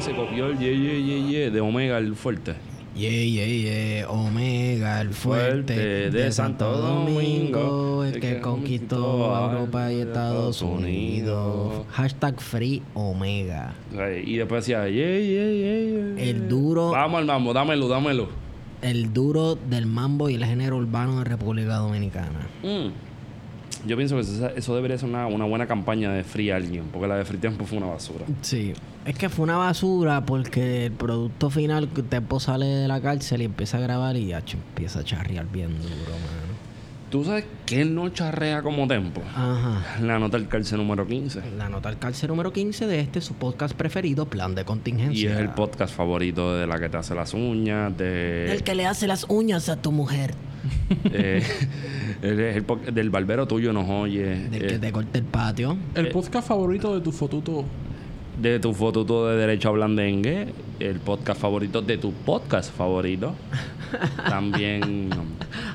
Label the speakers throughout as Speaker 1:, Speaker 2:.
Speaker 1: sol, yeah, yeah, yeah, yeah, de Omega el fuerte.
Speaker 2: Yeah, yeah, yeah, Omega, el fuerte, de, Santo Domingo, el que conquistó Europa y Estados Unidos. Hashtag Free Omega.
Speaker 1: Y después decía, yeah, yeah, yeah,
Speaker 2: El duro.
Speaker 1: Vamos al mambo, dámelo, dámelo.
Speaker 2: El duro del mambo y el género urbano de República Dominicana.
Speaker 1: Mm. Yo pienso que eso, debería ser una, buena campaña de Free Alguien, porque la de Free Tiempo fue una basura.
Speaker 2: Sí, es que fue una basura porque el producto final, que Tempo sale de la cárcel y empieza a grabar y ya, empieza a charrear bien duro, mano.
Speaker 1: ¿Tú sabes qué no charrea como Tempo?
Speaker 2: Ajá.
Speaker 1: La nota del cárcel número 15.
Speaker 2: La nota del cárcel número 15 de este, su podcast preferido, Plan de Contingencia.
Speaker 1: Y es el podcast favorito de la que te hace las uñas, de...
Speaker 2: El que le hace las uñas a tu mujer.
Speaker 1: eh, el, del barbero tuyo nos oye.
Speaker 2: Del que eh, te corte el patio.
Speaker 3: El eh, podcast favorito de tu fotuto.
Speaker 1: De tu fotuto de Derecho a Blandengue. El podcast favorito de tu podcast favorito. También.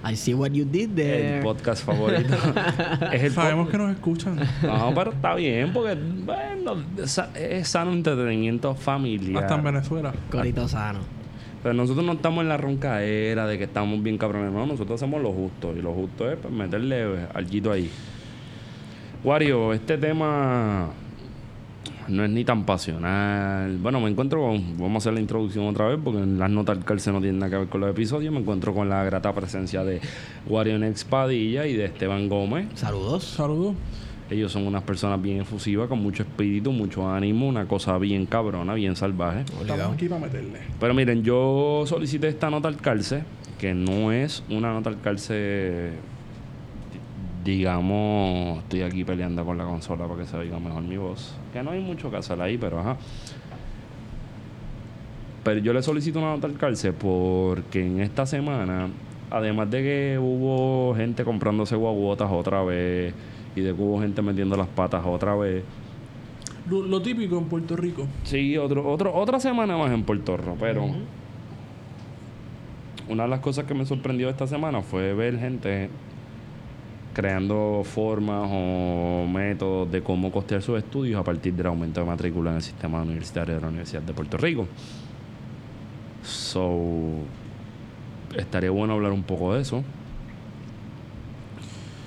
Speaker 2: I see what you did there.
Speaker 1: El podcast favorito.
Speaker 3: Sabemos que nos escuchan.
Speaker 1: No, pero está bien, porque bueno, es sano entretenimiento familiar.
Speaker 3: Hasta en Venezuela.
Speaker 2: Corito sano.
Speaker 1: Pero nosotros no estamos en la roncaera de que estamos bien cabrones. No, nosotros hacemos lo justo. Y lo justo es pues, meterle algo ahí. Wario, este tema no es ni tan pasional. Bueno, me encuentro con. Vamos a hacer la introducción otra vez porque en las notas del cárcel no tienen nada que ver con los episodios. Me encuentro con la grata presencia de Wario Nex Padilla y de Esteban Gómez.
Speaker 2: Saludos.
Speaker 3: Saludos.
Speaker 1: Ellos son unas personas bien efusivas, con mucho espíritu, mucho ánimo, una cosa bien cabrona, bien salvaje.
Speaker 3: Estamos aquí para meterle.
Speaker 1: Pero miren, yo solicité esta nota al calce, que no es una nota al calce, digamos, estoy aquí peleando con la consola para que se oiga mejor mi voz. Que no hay mucho que hacer ahí, pero ajá. Pero yo le solicito una nota al calce porque en esta semana, además de que hubo gente comprándose guaguotas otra vez y de que hubo gente metiendo las patas otra vez.
Speaker 3: Lo, típico en Puerto Rico.
Speaker 1: Sí, otro, otro, otra semana más en Puerto Rico, pero una de las cosas que me sorprendió esta semana fue ver gente creando formas o métodos de cómo costear sus estudios a partir del aumento de matrícula en el sistema universitario de la Universidad de Puerto Rico. So, estaría bueno hablar un poco de eso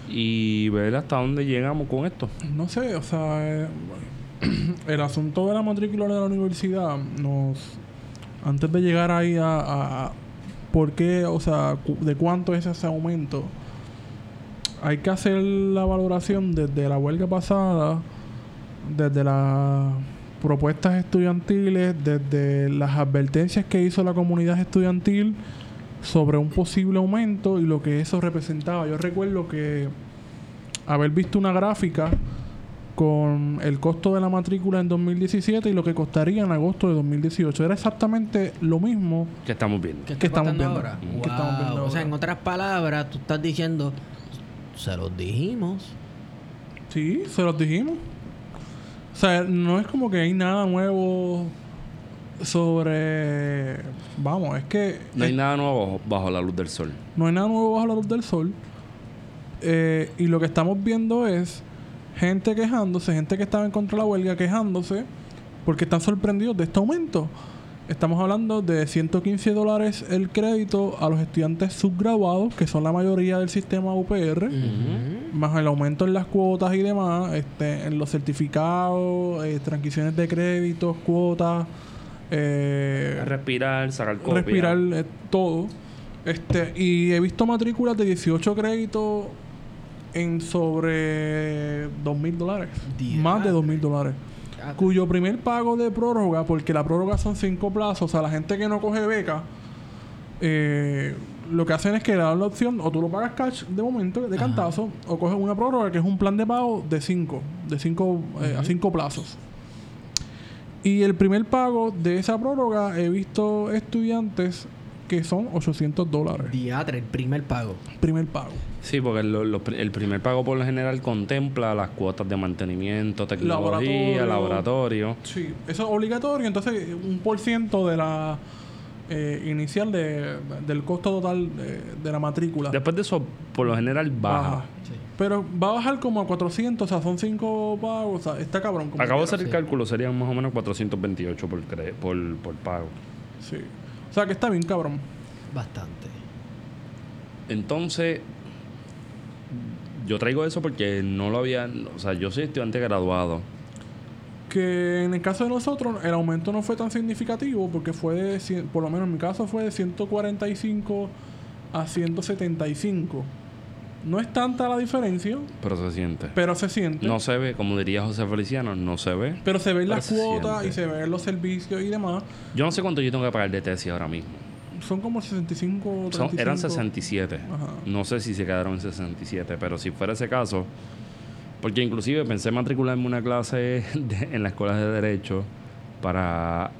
Speaker 1: y ver hasta dónde llegamos con esto.
Speaker 3: No sé, o sea, eh, el asunto de la matrícula de la universidad nos antes de llegar ahí a, por qué, o sea, de cuánto es ese aumento, hay que hacer la valoración desde la huelga pasada, desde las propuestas estudiantiles, desde las advertencias que hizo la comunidad estudiantil sobre un posible aumento y lo que eso representaba. Yo recuerdo que haber visto una gráfica con el costo de la matrícula en 2017 y lo que costaría en agosto de 2018. Era exactamente lo mismo
Speaker 1: que estamos viendo.
Speaker 2: ¿Qué estamos viendo ahora? O sea, en otras palabras, tú estás diciendo, se los dijimos.
Speaker 3: Sí, se los dijimos. O sea, no es como que hay nada nuevo sobre. Vamos, es que.
Speaker 1: No hay nada nuevo bajo la luz del sol.
Speaker 3: No hay nada nuevo bajo la luz del sol. Eh, y lo que estamos viendo es gente quejándose, gente que estaba en contra de la huelga quejándose porque están sorprendidos de este aumento. Estamos hablando de 115 dólares el crédito a los estudiantes subgraduados, que son la mayoría del sistema UPR, más el aumento en las cuotas y demás, este, en los certificados, eh, transiciones de créditos, cuotas, eh,
Speaker 1: respirar, sacar copia.
Speaker 3: Respirar eh, todo. Este, y he visto matrículas de 18 créditos en sobre 2 mil dólares. Más de 2 mil dólares. Cuyo primer pago de prórroga, porque la prórroga son 5 plazos, o sea, la gente que no coge beca, eh, lo que hacen es que le dan la opción, o tú lo pagas cash de momento, de cantazo, o coges una prórroga que es un plan de pago de 5, de 5 a 5 plazos. Y el primer pago de esa prórroga he visto estudiantes que son 800 dólares.
Speaker 2: Diatre, el primer pago.
Speaker 3: Primer pago.
Speaker 1: Sí, porque el primer pago por lo general contempla las cuotas de mantenimiento, tecnología, laboratorio.
Speaker 3: Sí, eso es obligatorio. Entonces, un por ciento de la eh, inicial de, del costo total de, de la matrícula.
Speaker 1: Después de eso, por lo general, baja.
Speaker 3: Baja. Pero va a bajar como a 400, o sea, son 5 pagos, o sea, está cabrón. como
Speaker 1: Acabo de hacer el cálculo, serían más o menos 428 por, por, por pago.
Speaker 3: Sí. O sea, que está bien cabrón.
Speaker 2: Bastante.
Speaker 1: Entonces, yo traigo eso porque no lo había... O sea, yo soy estudiante graduado.
Speaker 3: Que en el caso de nosotros, el aumento no fue tan significativo porque fue de, cien- por lo menos en mi caso, fue de 145 a 175. No es tanta la diferencia,
Speaker 1: Pero se siente.
Speaker 3: pero se siente.
Speaker 1: No se ve, como diría José Feliciano, no se ve.
Speaker 3: Pero se ven
Speaker 1: Pero
Speaker 3: las cuotas
Speaker 1: siente.
Speaker 3: y se ven los servicios y demás.
Speaker 1: Yo no sé cuánto yo tengo que pagar de tesis ahora mismo.
Speaker 3: Son como 65 o 35.
Speaker 1: Son- eran 67.
Speaker 3: Ajá.
Speaker 1: No sé si se quedaron en 67, pero si fuera ese caso, porque inclusive pensé matricularme una clase de- en la escuela de Derecho para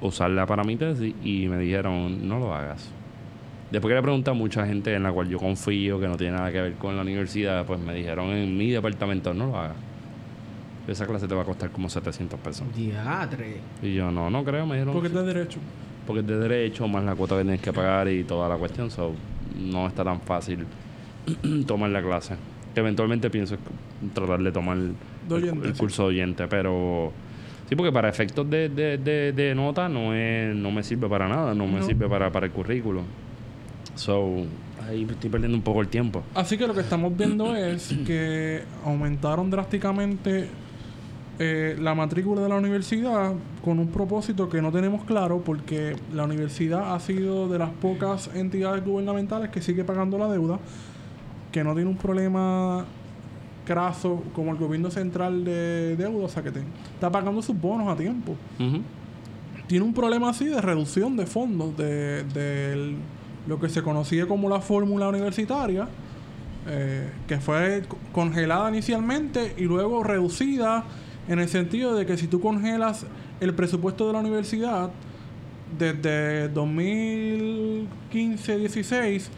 Speaker 1: usarla para mi tesis y me dijeron, no lo hagas. Después que le pregunté a mucha gente en la cual yo confío, que no tiene nada que ver con la universidad, pues me dijeron en mi departamento, no lo hagas. Esa clase te va a costar como 700 pesos.
Speaker 2: Diatre.
Speaker 1: Y yo, no, no creo, me dijeron.
Speaker 3: Porque es de derecho.
Speaker 1: Porque es de derecho, más la cuota que tienes que pagar y toda la cuestión. So, no está tan fácil tomar la clase. Que eventualmente pienso tratar de tomar
Speaker 3: De
Speaker 1: el,
Speaker 3: oyente,
Speaker 1: el
Speaker 3: sí.
Speaker 1: curso de oyente, pero sí, porque para efectos de, de, de, de nota no es, no me sirve para nada, no me sirve para, para el currículo. So, ahí estoy perdiendo un poco el tiempo.
Speaker 3: Así que lo que estamos viendo es que aumentaron drásticamente eh, la matrícula de la universidad con un propósito que no tenemos claro porque la universidad ha sido de las pocas entidades gubernamentales que sigue pagando la deuda, que no tiene un problema craso como el gobierno central de deuda, o sea que te- está pagando sus bonos a tiempo. Tiene un problema así de reducción de fondos de, del- lo que se conocía como la fórmula universitaria, eh, que fue co- congelada inicialmente y luego reducida en el sentido de que si tú congelas el presupuesto de la universidad desde 2015-16,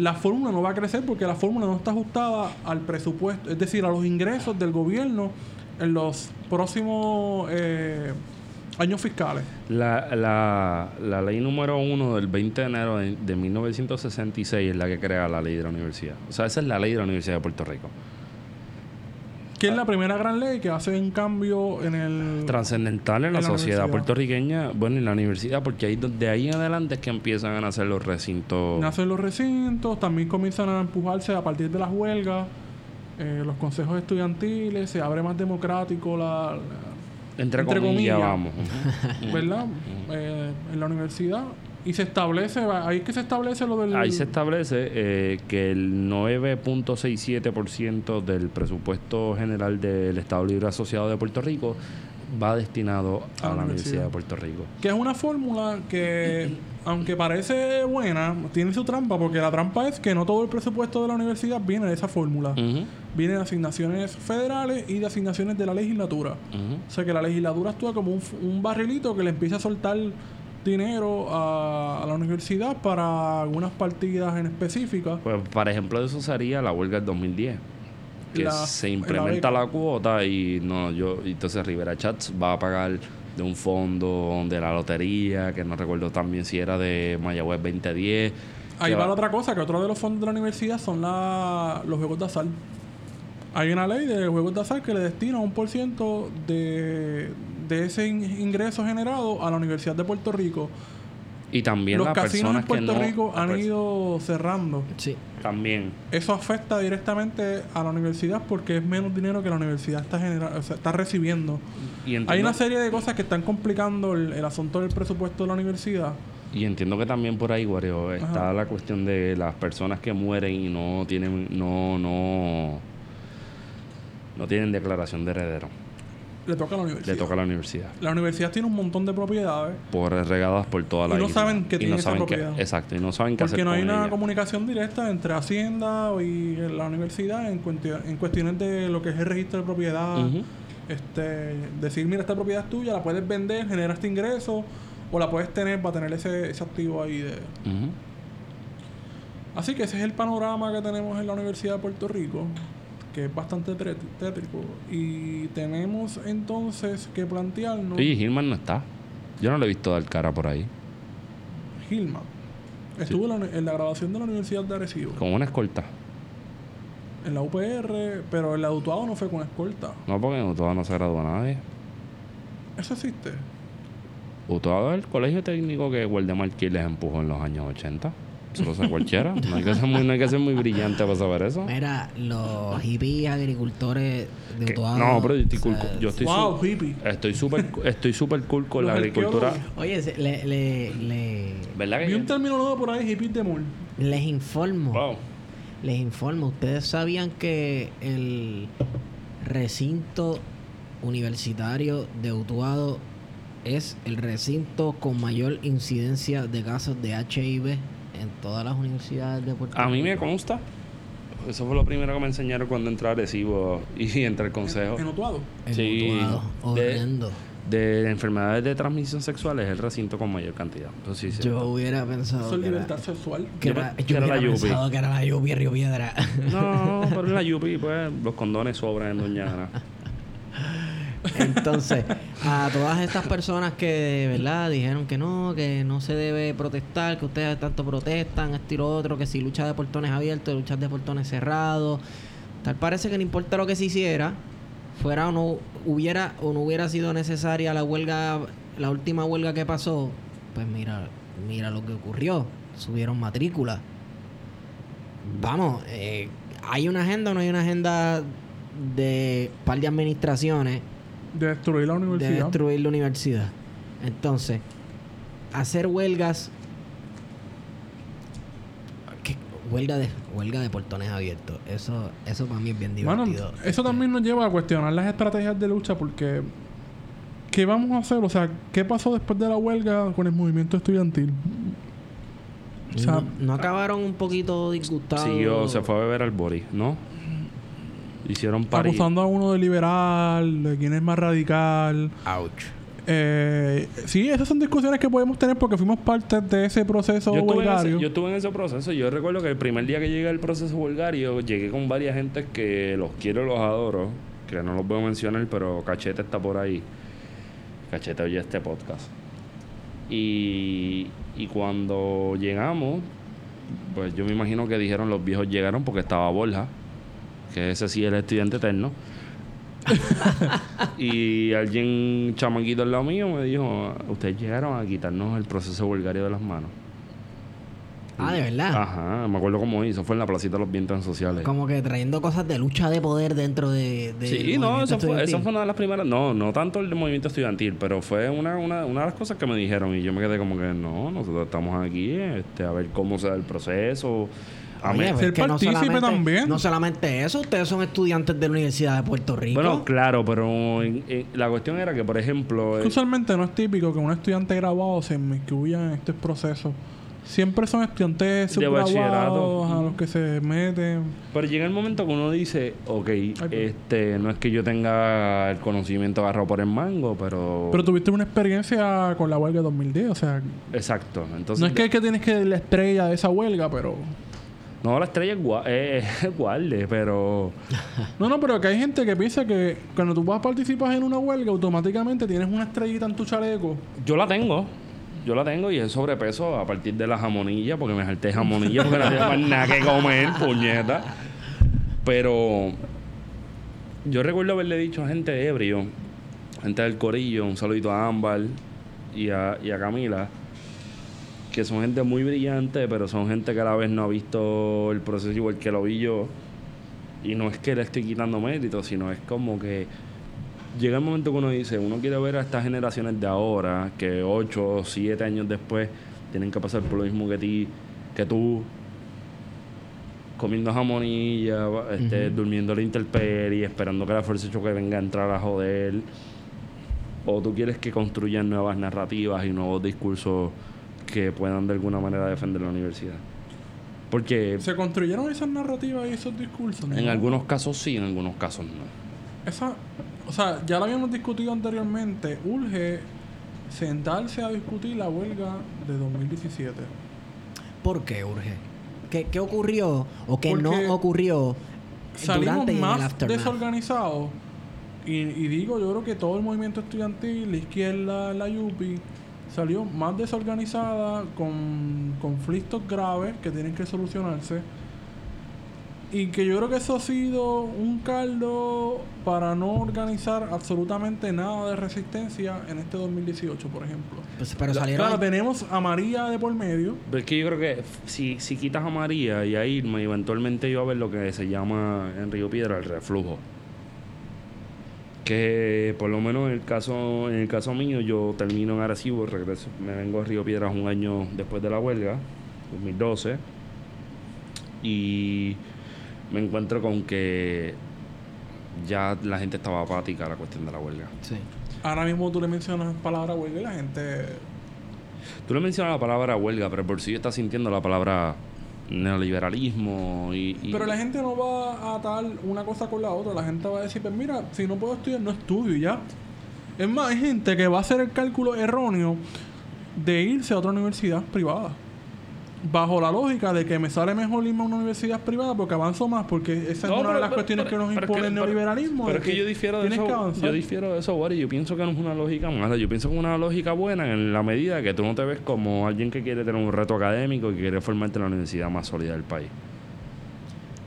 Speaker 3: la fórmula no va a crecer porque la fórmula no está ajustada al presupuesto, es decir, a los ingresos del gobierno en los próximos eh, años fiscales.
Speaker 1: La, la, la ley número uno del 20 de enero de, de 1966 es la que crea la ley de la universidad. O sea, esa es la ley de la Universidad de Puerto Rico.
Speaker 3: Que es la primera gran ley que hace un cambio en el...
Speaker 1: trascendental en la,
Speaker 3: En
Speaker 1: sociedad puertorriqueña, bueno, en la universidad, porque ahí de ahí en adelante es que empiezan a nacer los recintos.
Speaker 3: Nacen los recintos, también comienzan a empujarse a partir de las huelgas, eh, los consejos estudiantiles, se abre más democrático la... la-
Speaker 1: entre,
Speaker 3: entre
Speaker 1: comillas,
Speaker 3: comillas.
Speaker 1: vamos.
Speaker 3: ¿Verdad? Eh, en la universidad. Y se establece, ahí que se establece lo del...
Speaker 1: Ahí se establece eh, que el 9.67% del presupuesto general del Estado Libre Asociado de Puerto Rico va destinado a, la Universidad de Puerto Rico.
Speaker 3: Que es una fórmula que, aunque parece buena, tiene su trampa, porque la trampa es que no todo el presupuesto de la universidad viene de esa fórmula.
Speaker 1: Ujú,
Speaker 3: Viene de asignaciones federales y de asignaciones de la legislatura. O sea que la legislatura actúa como un, un barrilito que le empieza a soltar dinero a, a la universidad para algunas partidas en específicas.
Speaker 1: Pues, para ejemplo, de eso sería la huelga del 2010. Que
Speaker 3: La-
Speaker 1: se implementa la, cuota y no yo entonces Rivera Chats va a pagar de un fondo de la lotería, que no recuerdo también si era de Mayagüez 2010.
Speaker 3: Ahí va la otra cosa, que otro de los fondos de la universidad son la, los juegos de azar. Hay una ley de juegos de azar que le destina un por ciento de, de ese in- ingreso generado a la Universidad de Puerto Rico.
Speaker 1: Y también
Speaker 3: los
Speaker 1: las
Speaker 3: casinos
Speaker 1: personas
Speaker 3: en Puerto
Speaker 1: no...
Speaker 3: Rico han ido cerrando.
Speaker 2: Sí.
Speaker 1: También.
Speaker 3: Eso afecta directamente a la universidad porque es menos dinero que la universidad está genera- o sea, está recibiendo.
Speaker 1: Y entiendo,
Speaker 3: Hay una serie de cosas que están complicando el, el asunto del presupuesto de la universidad.
Speaker 1: y entiendo que también por ahí, Wario, está
Speaker 3: Ajá.
Speaker 1: la cuestión de las personas que mueren y no tienen... No, no... No tienen declaración de heredero.
Speaker 3: Le toca a la universidad.
Speaker 1: Le toca a la universidad.
Speaker 3: La universidad tiene un montón de propiedades
Speaker 1: Por regadas por toda la
Speaker 3: Y no
Speaker 1: isla.
Speaker 3: saben que
Speaker 1: Y no
Speaker 3: esa
Speaker 1: saben qué-
Speaker 3: propiedad.
Speaker 1: exacto, y no saben qué
Speaker 3: porque
Speaker 1: hacer
Speaker 3: no hay
Speaker 1: con
Speaker 3: una
Speaker 1: ella.
Speaker 3: comunicación directa entre Hacienda y la universidad en, en cuestiones de lo que es el registro de propiedad. Este Decir, mira, esta propiedad es tuya, la puedes vender, genera este ingreso, o la puedes tener para tener ese, ese activo ahí. de. Así que ese es el panorama que tenemos en la Universidad de Puerto Rico, que es bastante tétrico. Y tenemos entonces que plantearnos...
Speaker 1: Oye, Gilman no está. Yo no lo he visto dar cara por ahí.
Speaker 3: Gilman. Estuvo en, la, en la grabación de la Universidad de Arecibo.
Speaker 1: Con una escolta.
Speaker 3: En la UPR, pero el Utuado no fue con escolta.
Speaker 1: No, porque en Utuado no se graduó nadie.
Speaker 3: ¿Eso existe?
Speaker 1: Utuado es el colegio técnico que Waldemar Kiel les empujó en los años 80. Eso lo sabe cualquiera. No hay, que ser muy, no hay que ser muy brillante para saber eso.
Speaker 2: Mira, los hippies agricultores de Utuado.
Speaker 1: no, pero yo estoy cool.
Speaker 2: sea,
Speaker 1: Yo estoy
Speaker 3: wow,
Speaker 1: su-
Speaker 3: hippie.
Speaker 1: Estoy súper estoy súper cool con la agricultura.
Speaker 2: Oye, se- le, le, le-
Speaker 1: ¿Verdad que
Speaker 3: Vi un término nuevo por ahí, hippie de
Speaker 2: les informo.
Speaker 1: Wow.
Speaker 2: Les informo. ¿Ustedes sabían que el recinto universitario de Utuado es el recinto con mayor incidencia de casos de HIV en todas las universidades de Puerto
Speaker 1: A mí me
Speaker 2: Rico?
Speaker 1: consta. Eso fue lo primero que me enseñaron cuando entré a Arecibo y entré al consejo.
Speaker 3: En Utuado.
Speaker 2: En
Speaker 1: Sí,
Speaker 2: Utuado.
Speaker 1: de-. De enfermedades de transmisión sexual es el recinto con mayor cantidad. Eso sí, sí.
Speaker 2: Yo hubiera pensado
Speaker 3: Eso es
Speaker 2: era,
Speaker 3: libertad sexual.
Speaker 2: que
Speaker 1: Yo
Speaker 2: era, yo
Speaker 1: que era la
Speaker 2: hubiera
Speaker 1: Yupi.
Speaker 2: pensado que era la lluvia Río Piedra.
Speaker 1: No, pero en la Yupi, pues, los condones sobran en Doña Ana.
Speaker 2: Entonces, a todas estas personas que verdad dijeron que no, que no se debe protestar, que ustedes tanto protestan, esto y otro, que si lucha de portones abiertos, lucha de portones cerrados, tal parece que no importa lo que se hiciera, fuera o no hubiera o no hubiera sido necesaria la huelga, la última huelga que pasó, pues mira, mira lo que ocurrió, subieron matrícula. Vamos, eh, hay una agenda o no hay una agenda de par de administraciones
Speaker 3: De destruir la
Speaker 2: de
Speaker 3: universidad.
Speaker 2: destruir la universidad. Entonces, hacer huelgas. ¿qué? Huelga de, huelga de portones abiertos. Eso, eso para mí es bien
Speaker 3: Bueno,
Speaker 2: divertido.
Speaker 3: eso también nos lleva a cuestionar las estrategias de lucha porque ¿qué vamos a hacer? O sea, ¿qué pasó después de la huelga con el movimiento estudiantil? O sea,
Speaker 2: no, no acabaron un poquito disgustados.
Speaker 1: Siguió, se fue a beber al Boris, ¿no? Hicieron party.
Speaker 3: acusando a uno de liberal, de quién es más radical.
Speaker 2: Ouch.
Speaker 3: Eh, sí, esas son discusiones que podemos tener porque fuimos parte de ese proceso
Speaker 1: Yo ese, yo estuve en ese proceso. Yo recuerdo que el primer día que llegué al proceso huelgario, llegué con varias gentes que los quiero y los adoro. Que no los voy a mencionar, pero Cachete está por ahí. Cachete oye este podcast. Y, y cuando llegamos, pues yo me imagino que dijeron los viejos llegaron porque estaba Borja, que ese sí es el estudiante eterno. y alguien chamaquito al lado mío me dijo, ustedes llegaron a quitarnos el proceso huelgario de las manos.
Speaker 2: Ah, de verdad.
Speaker 1: Ajá, me acuerdo cómo hizo, fue en la placita de los vientos sociales.
Speaker 2: Como que trayendo cosas de lucha de poder dentro de. de
Speaker 1: Sí, no, eso fue, eso fue una de las primeras, no, no tanto el movimiento estudiantil, pero fue una, una, una de las cosas que me dijeron y yo me quedé como que no, nosotros estamos aquí este, a ver cómo se da el proceso. A
Speaker 2: Oye, pues
Speaker 3: Ser
Speaker 2: es no solamente,
Speaker 3: también.
Speaker 2: no solamente eso, ustedes son estudiantes de la Universidad de Puerto Rico.
Speaker 1: bueno, claro, pero en- en- la cuestión era que, por ejemplo,
Speaker 3: Que
Speaker 1: eh,
Speaker 3: Usualmente no es típico que un estudiante graduado se incluya en estos procesos. Siempre son estudiantes
Speaker 1: De bachillerato.
Speaker 3: a los que se meten.
Speaker 1: pero llega el momento que uno dice, ok,
Speaker 3: pues.
Speaker 1: este, no es que yo tenga el conocimiento agarrado por el mango, pero...
Speaker 3: Pero tuviste una experiencia con la huelga de 2010, o sea,
Speaker 1: Exacto, entonces...
Speaker 3: no es que, que tienes que ser la estrella de esa huelga, pero...
Speaker 1: No, la estrella es gua- eh, es guarde, pero...
Speaker 3: No, no, pero que hay gente que piensa que cuando tú vas a participar en una huelga, automáticamente tienes una estrellita en tu chaleco.
Speaker 1: Yo la tengo. Yo la tengo y es sobrepeso a partir de la jamonilla, porque me salté jamonilla porque no más nada que comer, puñeta. Pero yo recuerdo haberle dicho a gente de ebrio, gente del corillo, un saludito a Ámbar y a, y a Camila, que son gente muy brillante, pero son gente que a la vez no ha visto el proceso igual que lo vi yo. Y no es que le estoy quitando mérito, sino es como que llega el momento que uno dice, uno quiere ver a estas generaciones de ahora, que 8 o 7 años después tienen que pasar por lo mismo que ti, que tú, comiendo jamonilla, este,
Speaker 2: Ujú.
Speaker 1: durmiendo la intemperie, esperando que la fuerza de choque venga a entrar a joder. O tú quieres que construyan nuevas narrativas y nuevos discursos que puedan de alguna manera defender la universidad. Porque
Speaker 3: Se construyeron esas narrativas y esos discursos. ¿no?
Speaker 1: en algunos casos sí, en algunos casos no.
Speaker 3: Esa, o sea, ya lo habíamos discutido anteriormente. Urge sentarse a discutir la huelga de 2017.
Speaker 2: ¿Por qué urge? ¿Qué, qué ocurrió o qué
Speaker 3: Porque
Speaker 2: no ocurrió
Speaker 3: Salimos
Speaker 2: durante
Speaker 3: más
Speaker 2: aftermath?
Speaker 3: desorganizados. Y, y digo, yo creo que todo el movimiento estudiantil, la izquierda, la YUPI, salió más desorganizada, con conflictos graves que tienen que solucionarse. Y que yo creo que eso ha sido un caldo para no organizar absolutamente nada de resistencia en este 2018, por ejemplo.
Speaker 2: Pues, pero salieron.
Speaker 3: Claro, tenemos a María de por medio.
Speaker 1: Pero es que yo creo que si, si quitas a María y a Irma, eventualmente iba a ver lo que se llama en Río Piedra el reflujo. Que por lo menos en el caso, en el caso mío, yo termino en Arecibo, regreso, me vengo a Río Piedras un año después de la huelga, 2012, y me encuentro con que ya la gente estaba apática a la cuestión de la huelga.
Speaker 2: Sí.
Speaker 3: Ahora mismo tú le mencionas palabra huelga y la gente...
Speaker 1: Tú le mencionas la palabra huelga, pero por sí está sintiendo la palabra neoliberalismo y...
Speaker 3: Pero la gente no va a atar una cosa con la otra. La gente va a decir, pues mira, si no puedo estudiar, no estudio ya. Es más, hay gente que va a hacer el cálculo erróneo de irse a otra universidad privada. Bajo la lógica de que me sale mejor irme a una universidad privada porque avanzo más, porque esa
Speaker 1: No,
Speaker 3: es una
Speaker 1: pero-
Speaker 3: de las
Speaker 1: pero-
Speaker 3: cuestiones
Speaker 1: pero-
Speaker 3: que nos impone
Speaker 1: que-
Speaker 3: el neoliberalismo.
Speaker 1: Pero es que yo difiero de
Speaker 3: tienes
Speaker 1: eso.
Speaker 3: que avanzar.
Speaker 1: Yo difiero de eso, Wari. Yo pienso que no es una lógica mala. Yo pienso que es una lógica buena en la medida que tú no te ves como alguien que quiere tener un reto académico y que quiere formarte en la universidad más sólida del país.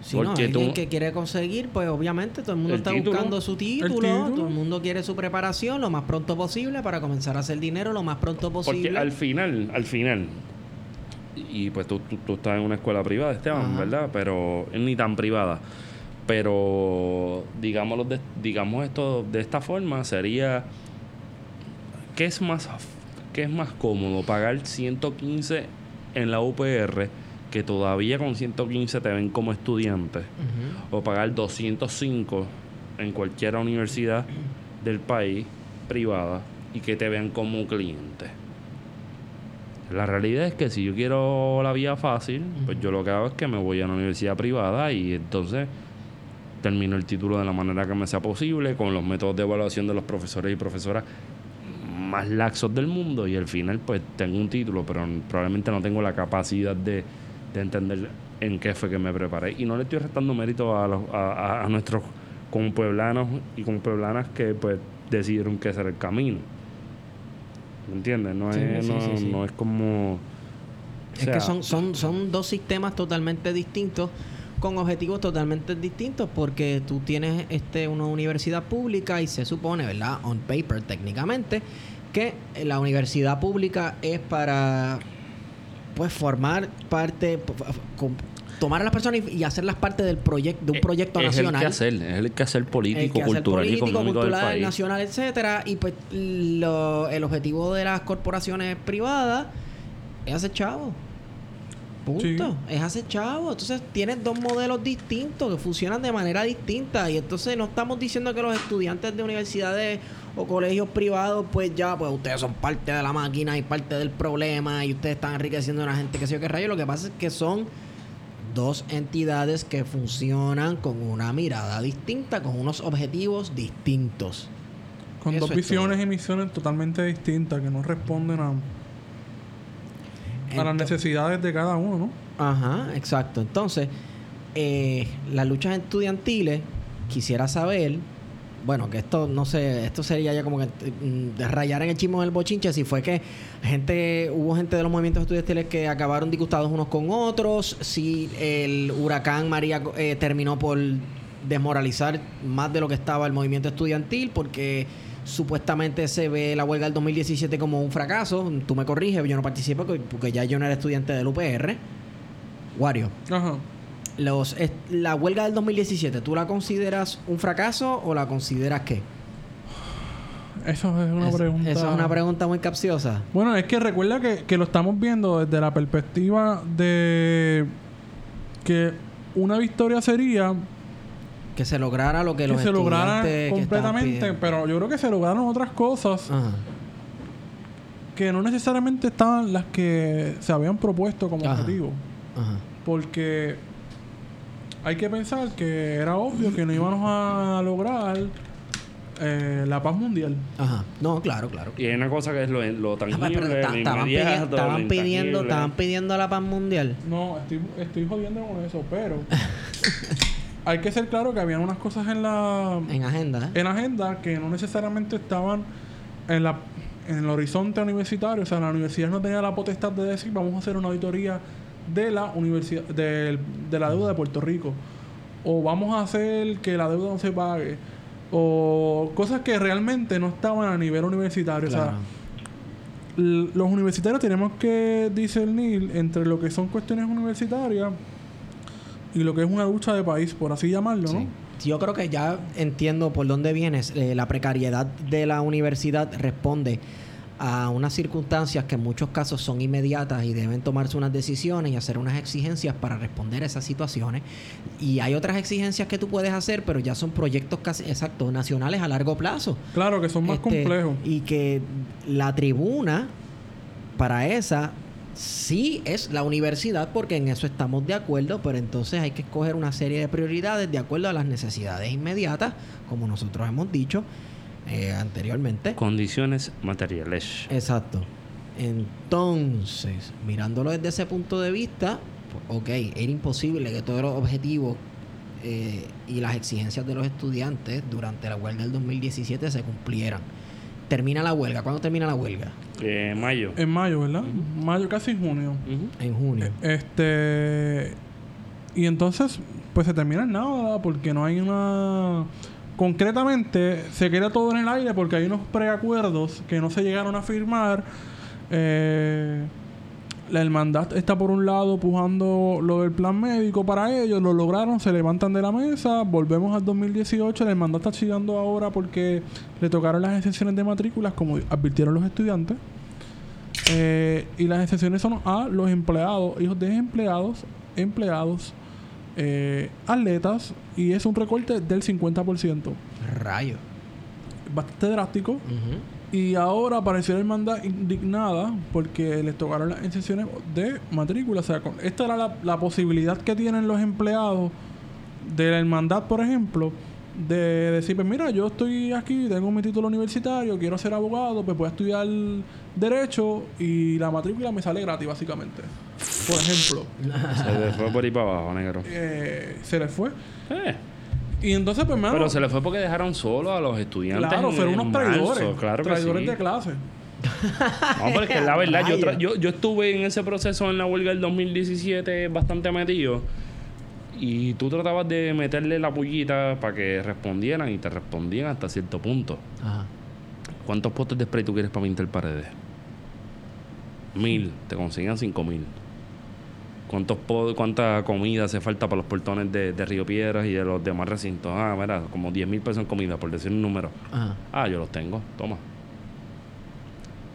Speaker 2: Si no, alguien
Speaker 1: tú-
Speaker 2: que quiere conseguir, pues obviamente todo el mundo
Speaker 1: El
Speaker 2: está
Speaker 1: título.
Speaker 2: buscando su título,
Speaker 3: título.
Speaker 2: todo el mundo quiere su preparación lo más pronto posible para comenzar a hacer dinero lo más pronto posible.
Speaker 1: Porque al final, al final, y pues tú, tú, tú estás en una escuela privada, Esteban,
Speaker 2: Ajá.
Speaker 1: ¿verdad? Pero ni tan privada. Pero digámoslo de, digamos esto de esta forma sería ¿qué es más qué es más cómodo pagar 115 en la UPR que todavía con 115 te ven como estudiante o pagar 205 en cualquier universidad del país privada y que te vean como cliente. La realidad es que si yo quiero la vía fácil, pues yo lo que hago es que me voy a una universidad privada y entonces termino el título de la manera que me sea posible, con los métodos de evaluación de los profesores y profesoras más laxos del mundo y al final pues tengo un título, pero probablemente no tengo la capacidad de, de entender en qué fue que me preparé. Y no le estoy restando mérito a, los, a, a- nuestros como pueblanos y como pueblanas que pues decidieron que ese era el camino. ¿Me entiendes? No,
Speaker 2: Sí,
Speaker 1: es,
Speaker 2: sí,
Speaker 1: no,
Speaker 2: sí, sí.
Speaker 1: no es como... o
Speaker 2: Es que son, son, son dos sistemas totalmente distintos con objetivos totalmente distintos porque tú tienes este una universidad pública y se supone, ¿verdad? On paper técnicamente que la universidad pública es para pues formar parte tomar a las personas y, y hacerlas parte del proyecto de un
Speaker 1: eh,
Speaker 2: proyecto
Speaker 1: es
Speaker 2: nacional.
Speaker 1: el que hacer, es el que hacer
Speaker 2: el
Speaker 1: político,
Speaker 2: que hacer
Speaker 1: cultural y
Speaker 2: político,
Speaker 1: económico
Speaker 2: cultural,
Speaker 1: del país.
Speaker 2: nacional, etcétera, y pues lo- el objetivo de las corporaciones privadas es hacer chavo. Punto.
Speaker 3: Sí.
Speaker 2: Es hacer chavo. Entonces tienes dos modelos distintos que funcionan de manera distinta. Y entonces no estamos diciendo que los estudiantes de universidades o colegios privados, pues ya, pues ustedes son parte de la máquina y parte del problema y ustedes están enriqueciendo a la gente que sé yo qué rayo. Lo que pasa es que son dos entidades que funcionan con una mirada distinta, con unos objetivos distintos.
Speaker 3: Con
Speaker 2: Eso
Speaker 3: dos
Speaker 2: es
Speaker 3: visiones
Speaker 2: todo.
Speaker 3: y misiones totalmente distintas que no responden a, a las necesidades de cada uno, ¿no?
Speaker 2: Ajá, exacto. Entonces, eh, las luchas estudiantiles, quisiera saber, bueno, que esto no sé, esto sería ya como que mm, rayar en el chismo del bochinche, si fue que gente, hubo gente de los movimientos estudiantiles que acabaron disgustados unos con otros, si el huracán María eh, terminó por desmoralizar más de lo que estaba el movimiento estudiantil, porque supuestamente se ve la huelga del 2017 como un fracaso. Tú me corriges, yo no participo porque- porque ya yo no era estudiante del UPR. Wario,
Speaker 3: Ajá.
Speaker 2: Los, la huelga del 2017, ¿tú la consideras un fracaso o la consideras qué?
Speaker 3: Eso es una
Speaker 2: Es-
Speaker 3: pregunta.
Speaker 2: Esa es una pregunta muy capciosa.
Speaker 3: Bueno, es que recuerda que, que lo estamos viendo desde la perspectiva de que una victoria sería
Speaker 2: Que se lograra lo que,
Speaker 3: que
Speaker 2: los
Speaker 3: se lograra
Speaker 2: que
Speaker 3: completamente, pero yo creo que se lograron otras cosas
Speaker 2: Ajá.
Speaker 3: que no necesariamente estaban las que se habían propuesto como
Speaker 2: Ajá.
Speaker 3: objetivo.
Speaker 2: Ajá.
Speaker 3: Porque hay que pensar que era obvio que no íbamos a lograr eh, la paz mundial.
Speaker 2: Ajá. No, claro, claro.
Speaker 1: Y hay una cosa que es lo, lo
Speaker 2: Ah,
Speaker 1: tangible,
Speaker 2: pero ta-
Speaker 1: lo
Speaker 2: estaban, pidiendo, estaban pidiendo la paz mundial.
Speaker 3: No, estoy, estoy jodiendo con eso, pero hay que ser claro que habían unas cosas en la
Speaker 2: En agenda, ¿eh?
Speaker 3: en agenda que no necesariamente estaban en la en el horizonte universitario, o sea, la universidad no tenía la potestad de decir vamos a hacer una auditoría de la universidad de, de la deuda de Puerto Rico o vamos a hacer que la deuda no se pague o cosas que realmente no estaban a nivel universitario, o sea, los universitarios tenemos que discernir entre lo que son cuestiones universitarias y lo que es una lucha de país, por así llamarlo, ¿no?
Speaker 2: Sí. Yo creo que ya entiendo por dónde vienes. Eh, la precariedad de la universidad responde a unas circunstancias que en muchos casos son inmediatas y deben tomarse unas decisiones y hacer unas exigencias para responder a esas situaciones. Y hay otras exigencias que tú puedes hacer, pero ya son proyectos casi exactos, nacionales a largo plazo.
Speaker 3: Claro que son más
Speaker 2: Este,
Speaker 3: complejos.
Speaker 2: Y que la tribuna para esa sí es la universidad, porque en eso estamos de acuerdo, pero entonces hay que escoger una serie de prioridades de acuerdo a las necesidades inmediatas, como nosotros hemos dicho eh, anteriormente.
Speaker 1: Condiciones materiales.
Speaker 2: Exacto. Entonces, mirándolo desde ese punto de vista, pues, ok, era imposible que todos los objetivos eh, y las exigencias de los estudiantes durante la huelga del 2017 se cumplieran. Termina la huelga. ¿Cuándo termina la huelga?
Speaker 1: Eh, mayo.
Speaker 3: En mayo, ¿verdad? Mayo, casi en junio.
Speaker 2: En junio.
Speaker 3: Este. Y entonces, pues se termina en nada, porque no hay una. Concretamente, se queda todo en el aire porque hay unos preacuerdos que no se llegaron a firmar. Eh, la hermandad está por un lado pujando lo del plan médico para ellos, lo lograron, se levantan de la mesa, volvemos al 2018, la hermandad está chillando ahora porque le tocaron las exenciones de matrículas, como advirtieron los estudiantes. Eh, y las exenciones son a los empleados, hijos de empleados, empleados, eh, atletas, y es un recorte del 50%.
Speaker 2: Rayo.
Speaker 3: Bastante drástico. Y ahora apareció la hermandad indignada porque les tocaron las exenciones de matrícula. O sea, con- esta era la, la posibilidad que tienen los empleados de la hermandad, por ejemplo, de decir, pues mira, yo estoy aquí, tengo mi título universitario, quiero ser abogado, pues puedo estudiar Derecho y la matrícula me sale gratis, básicamente. Por ejemplo,
Speaker 1: Se le fue por ahí para abajo, negro.
Speaker 3: eh, se les fue.
Speaker 1: Eh,
Speaker 3: Y entonces, pues, mano,
Speaker 1: Pero se le fue porque dejaron solo a los estudiantes.
Speaker 3: claro, fueron unos
Speaker 1: marzo,
Speaker 3: traidores.
Speaker 1: Claro
Speaker 3: traidores
Speaker 1: sí.
Speaker 3: de clase.
Speaker 1: No, pero es que la verdad, yo, tra- yo, yo estuve en ese proceso en la huelga del 2017 bastante metido. Y tú tratabas de meterle la pullita para que respondieran y te respondían hasta cierto punto.
Speaker 2: Ajá.
Speaker 1: ¿Cuántos potes de spray tú quieres para pintar paredes? Mil. Te consiguen cinco mil. ¿Cuántos ¿Cuánta comida hace falta para los portones de, de Río Piedras y de los demás recintos? Ah, mira, como 10 mil pesos en comida, por decir un número.
Speaker 2: Ajá.
Speaker 1: Ah, yo los tengo. Toma.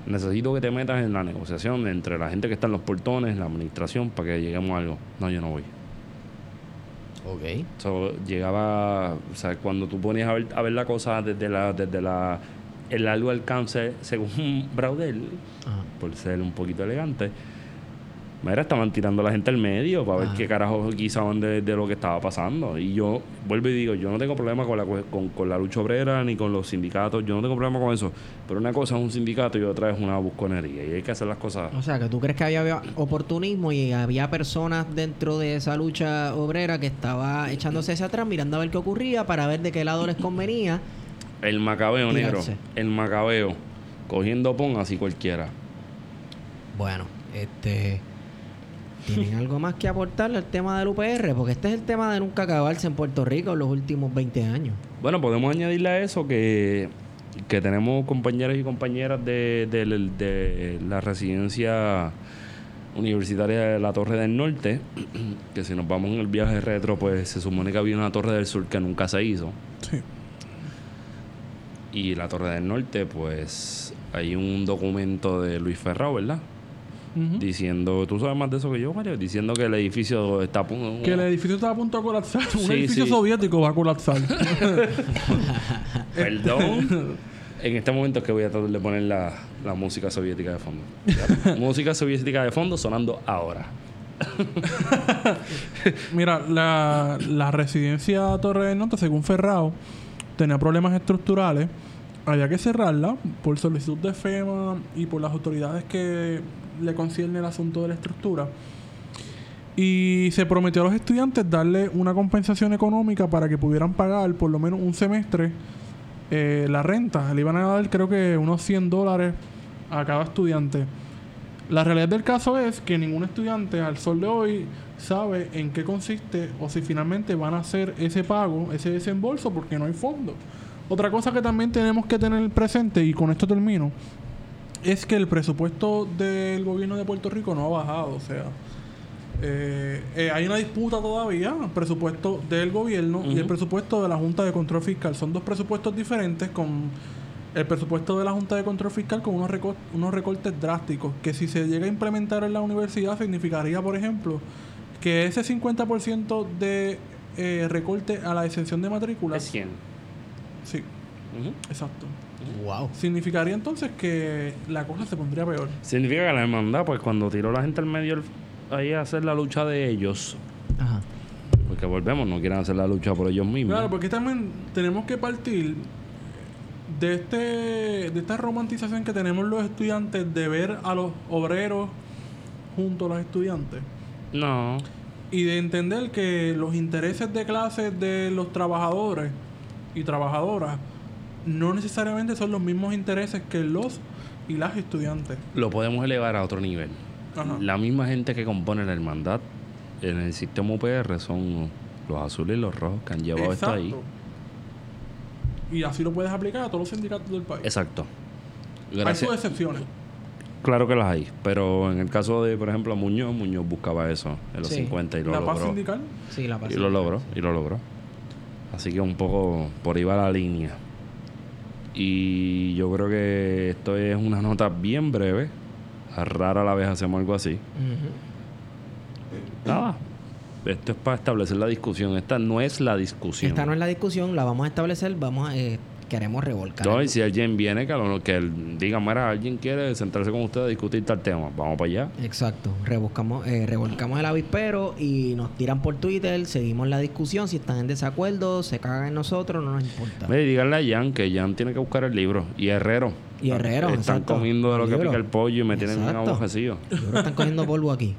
Speaker 1: Necesito que te metas en la negociación entre la gente que está en los portones, la administración, para que lleguemos a algo. No, yo no voy.
Speaker 2: Ok.
Speaker 1: So, llegaba, o sea, cuando tú ponías a ver, a ver la cosa desde la, desde la, el largo alcance, según Braudel,
Speaker 2: Ajá.
Speaker 1: por ser un poquito elegante, mira, estaban tirando a la gente al medio para ver qué carajo guisaban de, de lo que estaba pasando. Y yo vuelvo y digo, yo no tengo problema con la, con, con la lucha obrera ni con los sindicatos, yo no tengo problema con eso. Pero una cosa es un sindicato y otra es una busconería. Y hay que hacer las cosas.
Speaker 2: O sea, que tú crees que había, había oportunismo y había personas dentro de esa lucha obrera que estaba echándose hacia atrás, mirando a ver qué ocurría para ver de qué lado les convenía.
Speaker 1: El macabeo negro, el macabeo, cogiendo pon así cualquiera.
Speaker 2: Bueno, este. ¿Tienen algo más que aportarle al tema del UPR? Porque este es el tema de nunca acabarse en Puerto Rico en los últimos 20 años.
Speaker 1: Bueno, podemos añadirle a eso que, que tenemos compañeros y compañeras de, de- de la residencia universitaria de la Torre del Norte, que si nos vamos en el viaje retro, pues se supone que había una Torre del Sur que nunca se hizo.
Speaker 3: Sí.
Speaker 1: Y la Torre del Norte, pues hay un documento de Luis Ferrao, ¿verdad? Diciendo, tú sabes más de eso que yo, Mario, diciendo que el edificio está a punto...
Speaker 3: Que el edificio está a punto de colapsar. Un
Speaker 1: Sí,
Speaker 3: edificio
Speaker 1: sí.
Speaker 3: soviético va a colapsar.
Speaker 1: Perdón. En este momento es que voy a tratar de poner la, la música soviética de fondo. Música soviética de fondo sonando ahora.
Speaker 3: Mira, la, la residencia Torre del Norte, según Ferrao, tenía problemas estructurales. Había que cerrarla por solicitud de FEMA y por las autoridades que le concierne el asunto de la estructura. Y se prometió a los estudiantes darle una compensación económica para que pudieran pagar por lo menos un semestre eh, la renta. Le iban a dar creo que unos 100 dólares a cada estudiante. La realidad del caso es que ningún estudiante al sol de hoy sabe en qué consiste o si finalmente van a hacer ese pago, ese desembolso, porque no hay fondo. Otra cosa que también tenemos que tener presente, y con esto termino, es que el presupuesto del gobierno de Puerto Rico no ha bajado. O sea, eh, eh, hay una disputa todavía, el presupuesto del gobierno y el presupuesto de la Junta de Control Fiscal. Son dos presupuestos diferentes con el presupuesto de la Junta de Control Fiscal con unos, recor- unos recortes drásticos que si se llega a implementar en la universidad significaría, por ejemplo, que ese 50% de eh, recorte a la exención de matrícula...
Speaker 1: Es 100.
Speaker 3: Sí, Exacto.
Speaker 2: Wow.
Speaker 3: Significaría entonces que la cosa se pondría peor.
Speaker 1: Significa que la hermandad, pues cuando tiró la gente al medio el- ahí a hacer la lucha de ellos,
Speaker 2: Ajá.
Speaker 1: porque volvemos, no quieren hacer la lucha por ellos mismos.
Speaker 3: Claro, porque también tenemos que partir de este de esta romantización que tenemos los estudiantes de ver a los obreros junto a los estudiantes
Speaker 1: No.
Speaker 3: y de entender que los intereses de clase de los trabajadores y trabajadoras no necesariamente son los mismos intereses que los y las estudiantes.
Speaker 1: Lo podemos elevar a otro nivel.
Speaker 3: Ajá.
Speaker 1: La misma gente que compone la hermandad en el sistema UPR son los azules y los rojos que han llevado esto ahí.
Speaker 3: Y así lo puedes aplicar a todos los sindicatos del país.
Speaker 1: Exacto.
Speaker 3: Hay sus excepciones.
Speaker 1: Claro que las hay, pero en el caso de, por ejemplo, Muñoz, Muñoz buscaba eso en los
Speaker 2: Sí.
Speaker 1: 50 y lo
Speaker 3: La paz
Speaker 1: logró.
Speaker 3: sindical.
Speaker 2: Sí, la
Speaker 1: Y
Speaker 2: pasé.
Speaker 1: lo logró, y lo logró. Así que un poco por ahí va la línea. Y yo creo que esto es una nota bien breve. Rara la vez hacemos algo así. Nada. Esto es para establecer la discusión. Esta no es la discusión.
Speaker 2: Esta no es la discusión, la vamos a establecer, vamos a, eh, queremos revolcar.
Speaker 1: No, y si alguien viene, que, lo- que él diga, mira, alguien quiere sentarse con usted a discutir tal tema, vamos para allá.
Speaker 2: Exacto, rebuscamos, eh, revolcamos el avispero y nos tiran por Twitter, seguimos la discusión, si están en desacuerdo, se cagan en nosotros, no nos importa.
Speaker 1: Mire, díganle a Jan que Jan tiene que buscar el libro. Y Herrero.
Speaker 2: Y Herrero,
Speaker 1: Están
Speaker 2: exacto.
Speaker 1: comiendo de lo que pica el pollo y me tienen
Speaker 2: creo que están cogiendo polvo aquí.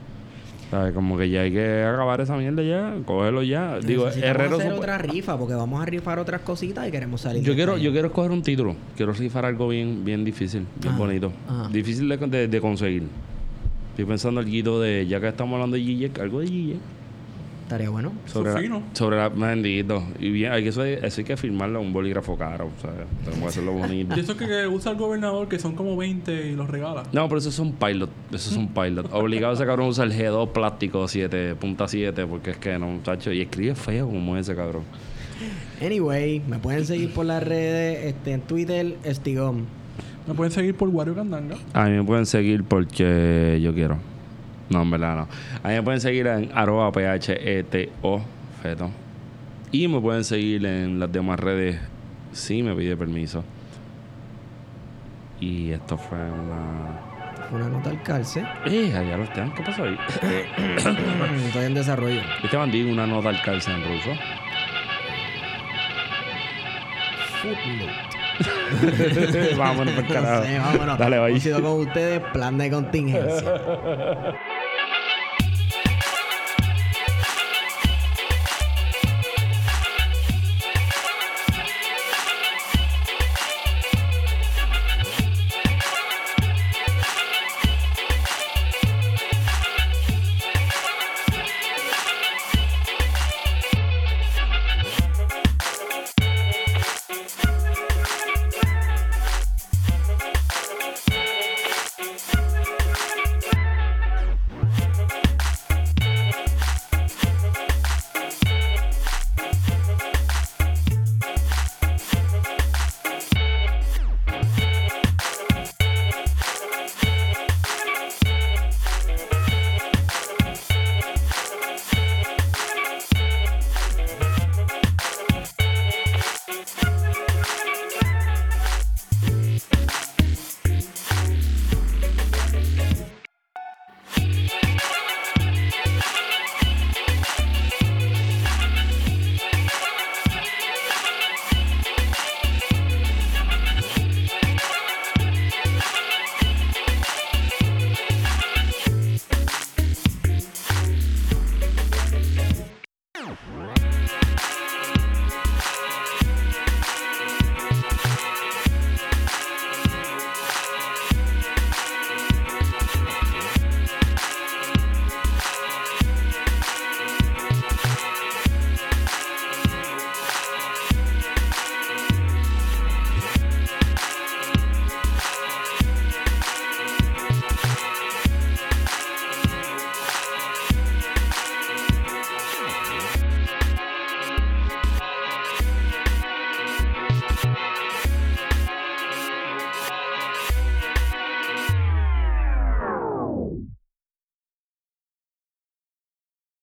Speaker 1: ¿Sabes? Como que ya hay que acabar esa mierda ya, cógelo ya. Digo, Herrero...
Speaker 2: hacer otra rifa porque vamos a rifar otras cositas y queremos salir.
Speaker 1: Yo quiero, yo quiero escoger un título. Quiero rifar algo bien, bien difícil, bien
Speaker 2: Ajá,
Speaker 1: bonito.
Speaker 2: ajá.
Speaker 1: Difícil de, de- de conseguir. Estoy pensando algo de, ya que estamos hablando de Gille, algo de Gille.
Speaker 2: Estaría bueno.
Speaker 1: Sobre la,
Speaker 3: fino.
Speaker 1: sobre la bendito. Y bien, hay que eso, eso hay que firmarlo a un bolígrafo caro. O sea, tengo que hacerlo bonito.
Speaker 3: Y eso que, que usa el gobernador, que son como 20 y los regala.
Speaker 1: No, pero eso es un pilot. Eso es un pilot. Obligado ese cabrón a usar el G2 plástico 7.7 porque es que no, muchacho. Y escribe feo como ese cabrón.
Speaker 2: Anyway, me pueden seguir por las redes, este, en Twitter, Estigón.
Speaker 3: Me pueden seguir por Wario Candanga.
Speaker 1: A mí me pueden seguir porque yo quiero. No, en verdad no. A mí me pueden seguir en arroba pheto feto. Y me pueden seguir en las demás redes si me pide permiso. Y esto fue una...
Speaker 2: Una nota al cárcel.
Speaker 1: Eh, allá los tengo. ¿Qué pasó ahí?
Speaker 2: Estoy en desarrollo.
Speaker 1: Este bandido una nota al cárcel en ruso.
Speaker 2: Footnote.
Speaker 1: Vámonos por carajo.
Speaker 2: Sí, vámonos.
Speaker 1: Dale,
Speaker 2: Hemos
Speaker 1: bye.
Speaker 2: sido con ustedes, plan de contingencia.